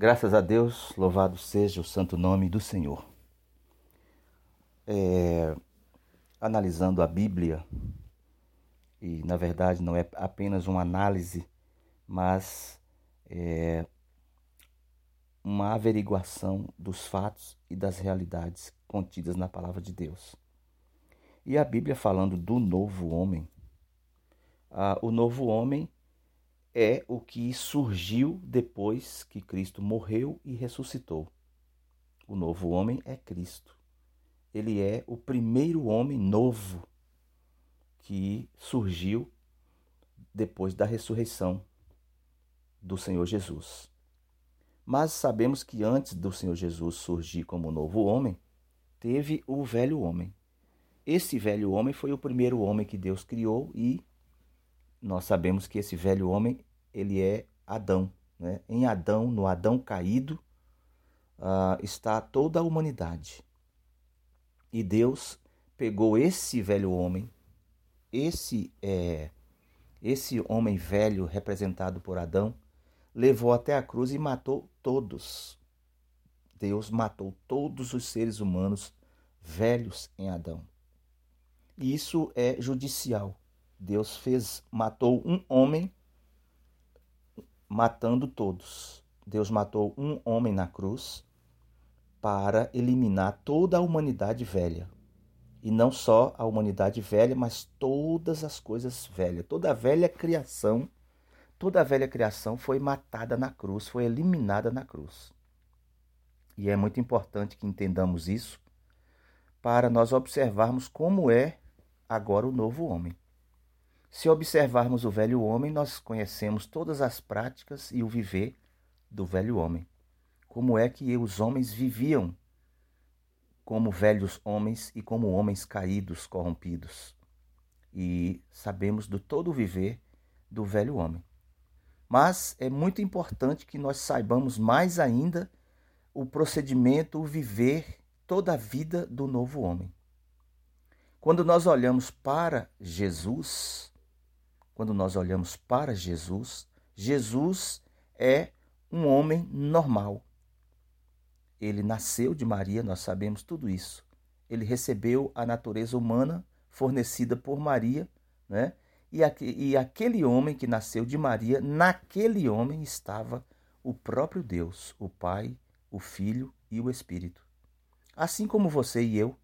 Graças a Deus, louvado seja o santo nome do Senhor. É, analisando a Bíblia, e na verdade não é apenas uma análise, mas é uma averiguação dos fatos e das realidades contidas na palavra de Deus. E a Bíblia falando do novo homem, ah, o novo homem é o que surgiu depois que Cristo morreu e ressuscitou. O novo homem é Cristo. Ele é o primeiro homem novo que surgiu depois da ressurreição do Senhor Jesus. Mas sabemos que antes do Senhor Jesus surgir como novo homem, teve o velho homem. Esse velho homem foi o primeiro homem que Deus criou e nós sabemos que esse velho homem ele é Adão. Né? Em Adão, no Adão caído, uh, está toda a humanidade. E Deus pegou esse velho homem, esse é, esse homem velho representado por Adão, levou até a cruz e matou todos. Deus matou todos os seres humanos velhos em Adão. E isso é judicial. Deus fez, matou um homem matando todos. Deus matou um homem na cruz para eliminar toda a humanidade velha. E não só a humanidade velha, mas todas as coisas velhas. Toda a velha criação, toda a velha criação foi matada na cruz, foi eliminada na cruz. E é muito importante que entendamos isso para nós observarmos como é agora o novo homem. Se observarmos o velho homem, nós conhecemos todas as práticas e o viver do velho homem. Como é que os homens viviam como velhos homens e como homens caídos, corrompidos. E sabemos do todo o viver do velho homem. Mas é muito importante que nós saibamos mais ainda o procedimento, o viver toda a vida do novo homem. Quando nós olhamos para Jesus, quando nós olhamos para Jesus, Jesus é um homem normal. Ele nasceu de Maria, nós sabemos tudo isso. Ele recebeu a natureza humana fornecida por Maria, né? E, e aquele homem que nasceu de Maria, naquele homem estava o próprio Deus, o Pai, o Filho e o Espírito. Assim como você e eu,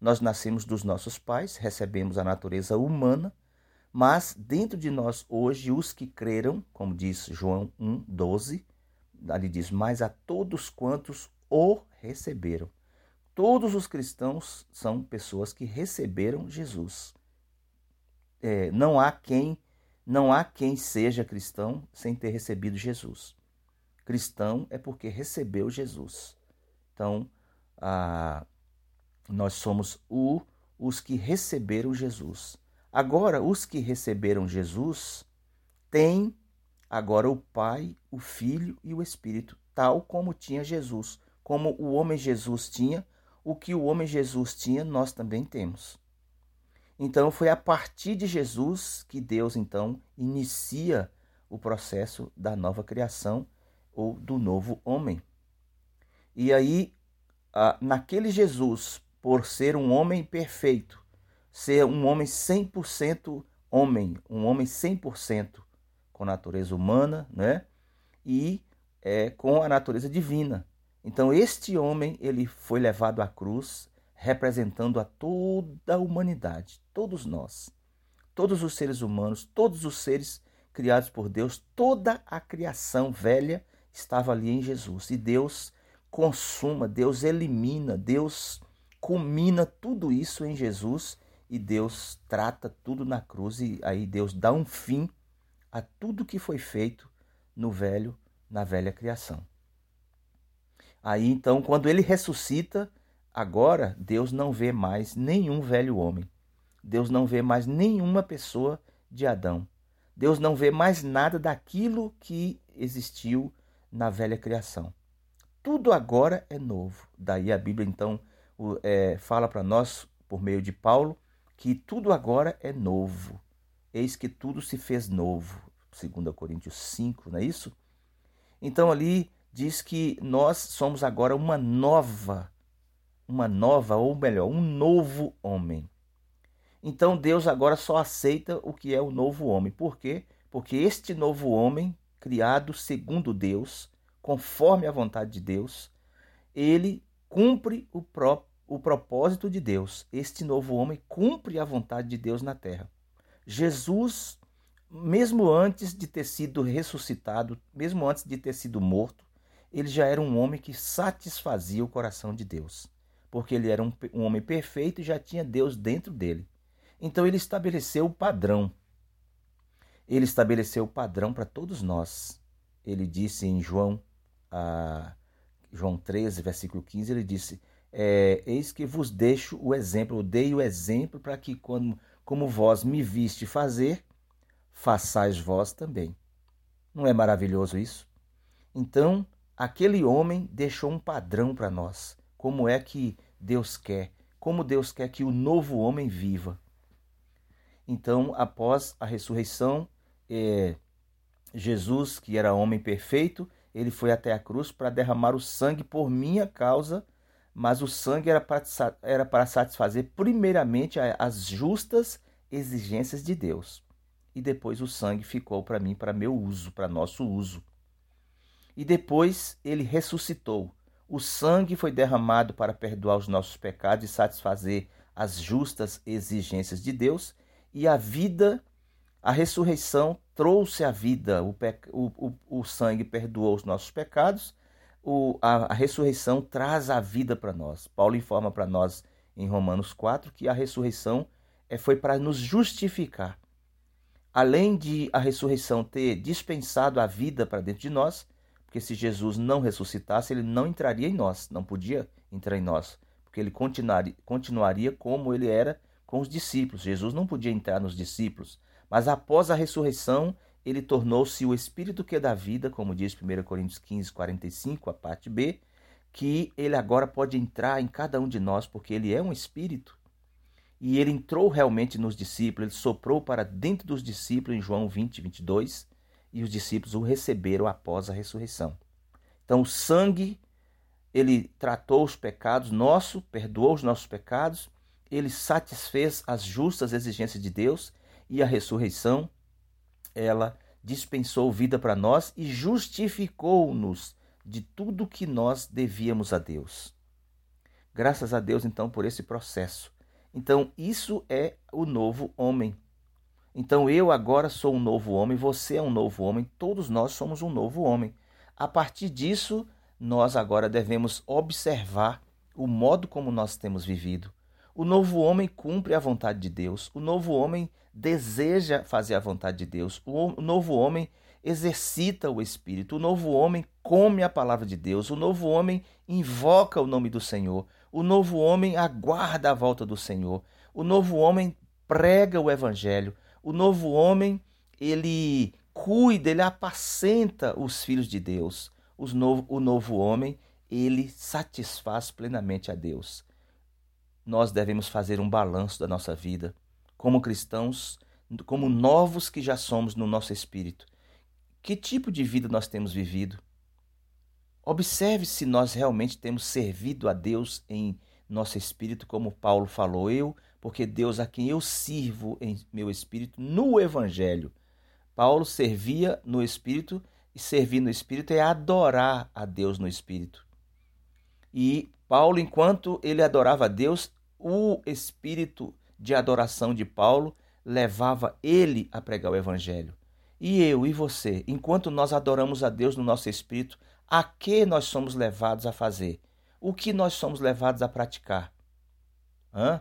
nós nascemos dos nossos pais, recebemos a natureza humana mas dentro de nós hoje, os que creram, como diz João 1, 12, ali diz: Mas a todos quantos o receberam. Todos os cristãos são pessoas que receberam Jesus. É, não há quem não há quem seja cristão sem ter recebido Jesus. Cristão é porque recebeu Jesus. Então, nós somos o, os que receberam Jesus. Agora, os que receberam Jesus têm agora o Pai, o Filho e o Espírito, tal como tinha Jesus. Como o homem Jesus tinha, o que o homem Jesus tinha, nós também temos. Então, foi a partir de Jesus que Deus, então, inicia o processo da nova criação ou do novo homem. E aí, naquele Jesus, por ser um homem perfeito, ser um homem 100% homem, um homem 100% com natureza humana, né? E é, com a natureza divina. Então este homem ele foi levado à cruz, representando a toda a humanidade, todos nós, todos os seres humanos, todos os seres criados por Deus, toda a criação velha estava ali em Jesus. E Deus consuma, Deus elimina, Deus culmina tudo isso em Jesus e Deus trata tudo na cruz e aí Deus dá um fim a tudo que foi feito no velho, na velha criação. Aí então, quando ele ressuscita, agora Deus não vê mais nenhum velho homem. Deus não vê mais nenhuma pessoa de Adão. Deus não vê mais nada daquilo que existiu na velha criação. Tudo agora é novo. Daí a Bíblia então é, fala para nós, por meio de Paulo, que tudo agora é novo. Eis que tudo se fez novo. 2 Coríntios 5, não é isso? Então ali diz que nós somos agora uma nova, uma nova, ou melhor, um novo homem. Então Deus agora só aceita o que é o novo homem. Por quê? Porque este novo homem, criado segundo Deus, conforme a vontade de Deus, ele cumpre o, pró o propósito de Deus. Este novo homem cumpre a vontade de Deus na terra. Jesus, mesmo antes de ter sido ressuscitado, mesmo antes de ter sido morto, ele já era um homem que satisfazia o coração de Deus, porque ele era um, um homem perfeito e já tinha Deus dentro dele. Então ele estabeleceu o padrão. Ele estabeleceu o padrão para todos nós. Ele disse em João, a, João 13, versículo 15, ele disse: é, Eis que vos deixo o exemplo, eu dei o exemplo para que, quando, como vós me viste fazer, façais vós também. Não é maravilhoso isso? Então, aquele homem deixou um padrão para nós. Como é que Deus quer? Como Deus quer que o novo homem viva? Então, após a ressurreição, é, Jesus, que era homem perfeito, ele foi até a cruz para derramar o sangue por minha causa, mas o sangue era para, satisfazer primeiramente as justas exigências de Deus. E depois o sangue ficou para mim, para meu uso, para nosso uso. E depois ele ressuscitou. O sangue foi derramado para perdoar os nossos pecados e satisfazer as justas exigências de Deus, e a vida, a ressurreição trouxe a vida, o, o, o sangue perdoou os nossos pecados, o, a, a ressurreição traz a vida para nós. Paulo informa para nós em Romanos 4 que a ressurreição é, foi para nos justificar. Além de a ressurreição ter dispensado a vida para dentro de nós, porque se Jesus não ressuscitasse, ele não entraria em nós, não podia entrar em nós, porque ele continuaria, continuaria como ele era com os discípulos. Jesus não podia entrar nos discípulos, mas após a ressurreição, ele tornou-se o Espírito que é da vida, como diz 1 Coríntios 15, 45, a parte B, que ele agora pode entrar em cada um de nós, porque ele é um Espírito. E ele entrou realmente nos discípulos, ele soprou para dentro dos discípulos em João 20, 22, e os discípulos o receberam após a ressurreição. Então, o sangue, ele tratou os pecados nossos, perdoou os nossos pecados, ele satisfez as justas exigências de Deus e a ressurreição, ela dispensou vida para nós e justificou-nos de tudo que nós devíamos a Deus. Graças a Deus, então, por esse processo. Então, isso é o novo homem. Então eu agora sou um novo homem, você é um novo homem, todos nós somos um novo homem. A partir disso, nós agora devemos observar o modo como nós temos vivido. O novo homem cumpre a vontade de Deus, o novo homem deseja fazer a vontade de Deus, o novo homem exercita o Espírito, o novo homem come a palavra de Deus, o novo homem invoca o nome do Senhor, o novo homem aguarda a volta do Senhor, o novo homem prega o Evangelho, o novo homem, ele cuida, ele apacenta os filhos de Deus. Novo, o novo homem, ele satisfaz plenamente a Deus. Nós devemos fazer um balanço da nossa vida, como cristãos, como novos que já somos no nosso espírito. Que tipo de vida nós temos vivido? Observe se nós realmente temos servido a Deus em nosso espírito, como Paulo falou. Eu porque Deus a quem eu sirvo em meu espírito no evangelho. Paulo servia no espírito e servir no espírito é adorar a Deus no espírito. E Paulo, enquanto ele adorava a Deus, o espírito de adoração de Paulo levava ele a pregar o evangelho. E eu e você, enquanto nós adoramos a Deus no nosso espírito, a que nós somos levados a fazer? O que nós somos levados a praticar? Hã?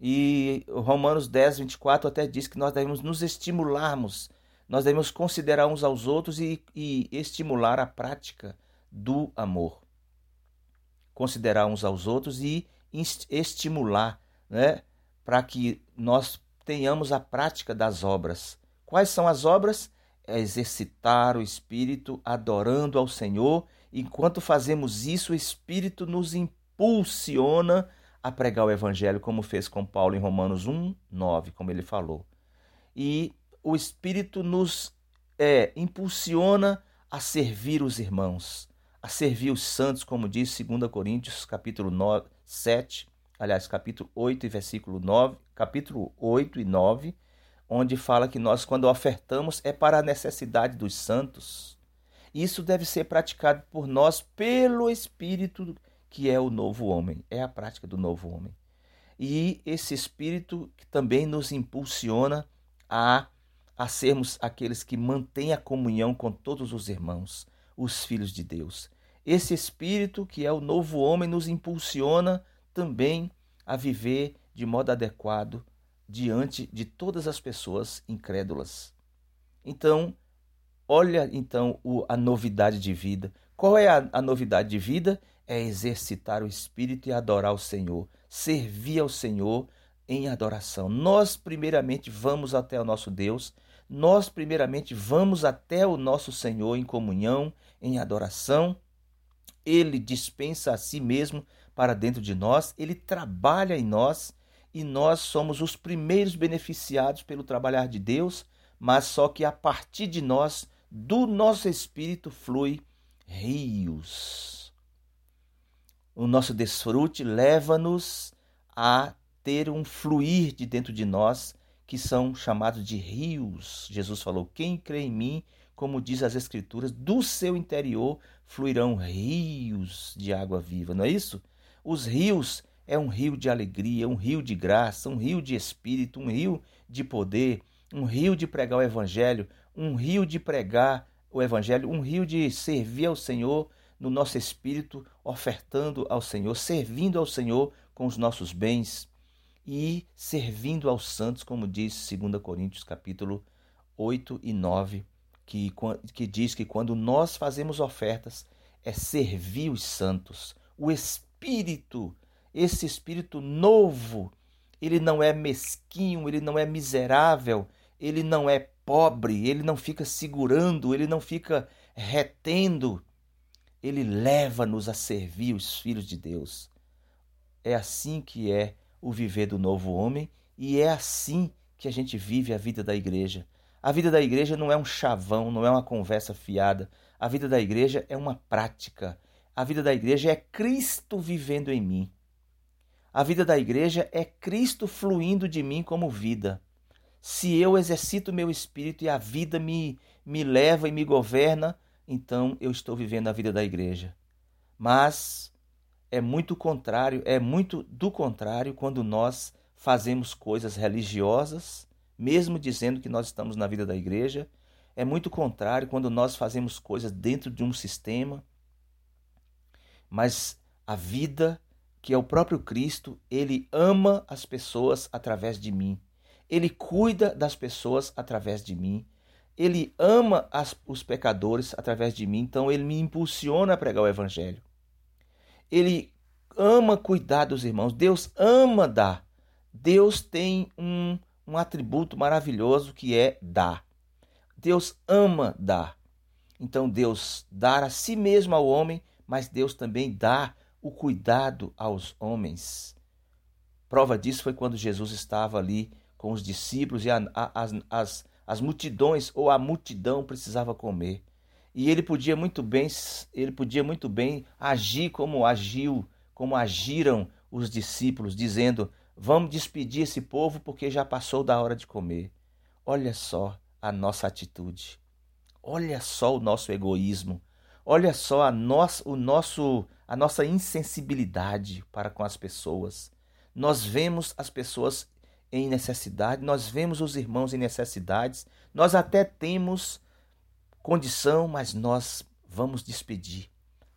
E Romanos 10, 24 até diz que nós devemos nos estimularmos, nós devemos considerar uns aos outros e, e estimular a prática do amor. Considerar uns aos outros e estimular, né, para que nós tenhamos a prática das obras. Quais são as obras? É exercitar o espírito adorando ao Senhor. Enquanto fazemos isso, o espírito nos impulsiona a pregar o evangelho, como fez com Paulo em Romanos 1, 9, como ele falou. E o Espírito nos é, impulsiona a servir os irmãos, a servir os santos, como diz 2 Coríntios, capítulo 9, 7, aliás, capítulo 8 e versículo 9, capítulo 8 e 9, onde fala que nós, quando ofertamos, é para a necessidade dos santos. Isso deve ser praticado por nós pelo Espírito, que é o novo homem, é a prática do novo homem. E esse Espírito que também nos impulsiona a, a sermos aqueles que mantêm a comunhão com todos os irmãos, os filhos de Deus. Esse Espírito, que é o novo homem, nos impulsiona também a viver de modo adequado diante de todas as pessoas incrédulas. Então, olha então o, a novidade de vida. Qual é a, a novidade de vida? É exercitar o espírito e adorar o Senhor, servir ao Senhor em adoração. Nós primeiramente vamos até o nosso Deus, nós primeiramente vamos até o nosso Senhor em comunhão, em adoração. Ele dispensa a si mesmo para dentro de nós, ele trabalha em nós e nós somos os primeiros beneficiados pelo trabalhar de Deus, mas só que a partir de nós, do nosso espírito, flui rios. O nosso desfrute leva-nos a ter um fluir de dentro de nós que são chamados de rios. Jesus falou: Quem crê em mim, como diz as Escrituras, do seu interior fluirão rios de água viva, não é isso? Os rios é um rio de alegria, um rio de graça, um rio de espírito, um rio de poder, um rio de pregar o evangelho, um rio de pregar o evangelho, um rio de servir ao Senhor no nosso espírito, ofertando ao Senhor, servindo ao Senhor com os nossos bens e servindo aos santos, como diz 2 Coríntios capítulo 8 e 9, que, que diz que quando nós fazemos ofertas é servir os santos. O Espírito esse espírito novo, ele não é mesquinho, ele não é miserável, ele não é pobre, ele não fica segurando, ele não fica retendo. Ele leva-nos a servir os filhos de Deus. É assim que é o viver do novo homem e é assim que a gente vive a vida da igreja. A vida da igreja não é um chavão, não é uma conversa fiada. A vida da igreja é uma prática. A vida da igreja é Cristo vivendo em mim. A vida da igreja é Cristo fluindo de mim como vida. Se eu exercito meu espírito e a vida me, me leva e me governa, então eu estou vivendo a vida da igreja. Mas é muito contrário, é muito do contrário quando nós fazemos coisas religiosas, mesmo dizendo que nós estamos na vida da igreja. É muito contrário quando nós fazemos coisas dentro de um sistema. Mas a vida que é o próprio Cristo, ele ama as pessoas através de mim. Ele cuida das pessoas através de mim. Ele ama as, os pecadores através de mim, então ele me impulsiona a pregar o evangelho. Ele ama cuidar dos irmãos. Deus ama dar. Deus tem um, um atributo maravilhoso que é dar. Deus ama dar. Então Deus dá a si mesmo ao homem, mas Deus também dá o cuidado aos homens. Prova disso foi quando Jesus estava ali com os discípulos e a, a, as, as, as multidões ou a multidão precisava comer. E ele podia muito bem, ele podia muito bem agir como agiu, como agiram os discípulos, dizendo: "Vamos despedir esse povo porque já passou da hora de comer". Olha só a nossa atitude. Olha só o nosso egoísmo. Olha só a nossa, o nosso a nossa insensibilidade para com as pessoas. Nós vemos as pessoas em necessidade, nós vemos os irmãos em necessidades, nós até temos condição, mas nós vamos despedir.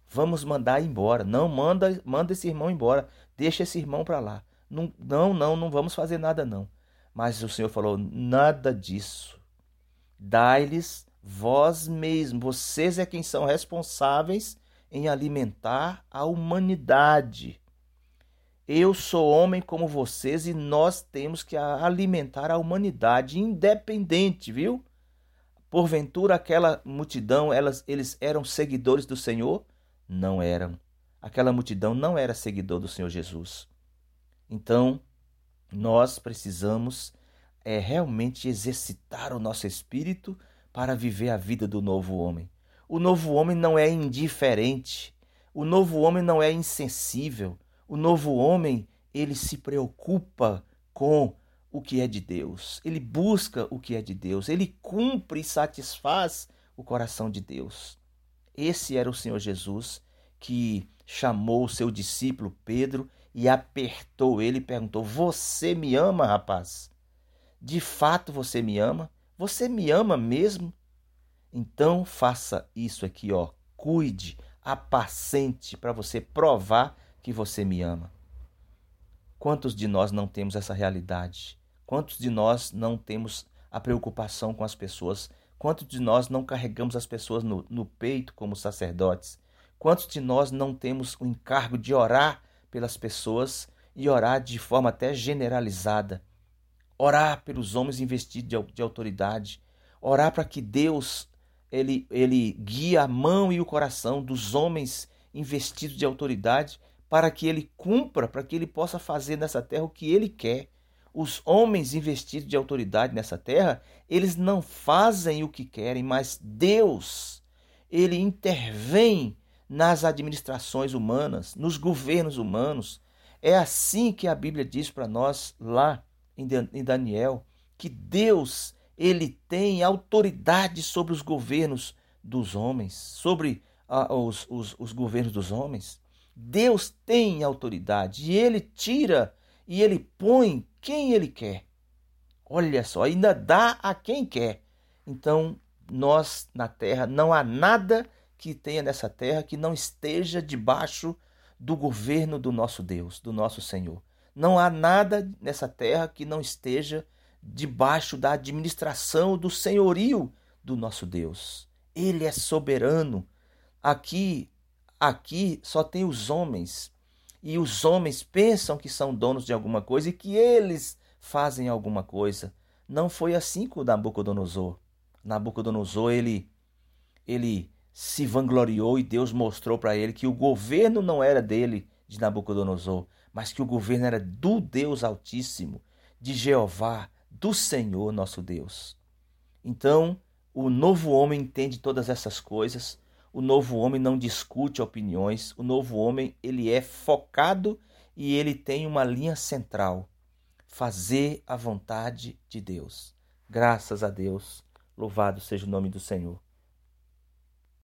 Vamos mandar embora. Não manda, manda esse irmão embora. Deixa esse irmão para lá. Não, não, não, não vamos fazer nada não. Mas o Senhor falou: nada disso. Dai-lhes vós mesmos, vocês é quem são responsáveis em alimentar a humanidade. Eu sou homem como vocês e nós temos que alimentar a humanidade independente, viu? Porventura aquela multidão, elas, eles eram seguidores do Senhor? Não eram. Aquela multidão não era seguidor do Senhor Jesus. Então, nós precisamos é, realmente exercitar o nosso espírito para viver a vida do novo homem. O novo homem não é indiferente. O novo homem não é insensível. O novo homem, ele se preocupa com o que é de Deus. Ele busca o que é de Deus. Ele cumpre e satisfaz o coração de Deus. Esse era o Senhor Jesus que chamou o seu discípulo Pedro e apertou ele e perguntou: Você me ama, rapaz? De fato você me ama? Você me ama mesmo? Então faça isso aqui, ó. Cuide, apacente para você provar que você me ama. Quantos de nós não temos essa realidade? Quantos de nós não temos a preocupação com as pessoas? Quantos de nós não carregamos as pessoas no, no peito como sacerdotes? Quantos de nós não temos o encargo de orar pelas pessoas e orar de forma até generalizada? Orar pelos homens investidos de, de autoridade, orar para que Deus ele, ele guie a mão e o coração dos homens investidos de autoridade para que ele cumpra, para que ele possa fazer nessa terra o que ele quer os homens investidos de autoridade nessa terra, eles não fazem o que querem, mas Deus, ele intervém nas administrações humanas, nos governos humanos. É assim que a Bíblia diz para nós lá em Daniel, que Deus, ele tem autoridade sobre os governos dos homens, sobre ah, os, os, os governos dos homens. Deus tem autoridade e ele tira e ele põe quem ele quer. Olha só, ainda dá a quem quer. Então, nós na terra, não há nada que tenha nessa terra que não esteja debaixo do governo do nosso Deus, do nosso Senhor. Não há nada nessa terra que não esteja debaixo da administração do senhorio do nosso Deus. Ele é soberano. Aqui, aqui só tem os homens e os homens pensam que são donos de alguma coisa e que eles fazem alguma coisa. Não foi assim com Nabucodonosor. Nabucodonosor, ele, ele se vangloriou e Deus mostrou para ele que o governo não era dele, de Nabucodonosor, mas que o governo era do Deus Altíssimo, de Jeová, do Senhor nosso Deus. Então, o novo homem entende todas essas coisas, o novo homem não discute opiniões, o novo homem ele é focado e ele tem uma linha central: fazer a vontade de Deus. Graças a Deus, louvado seja o nome do Senhor.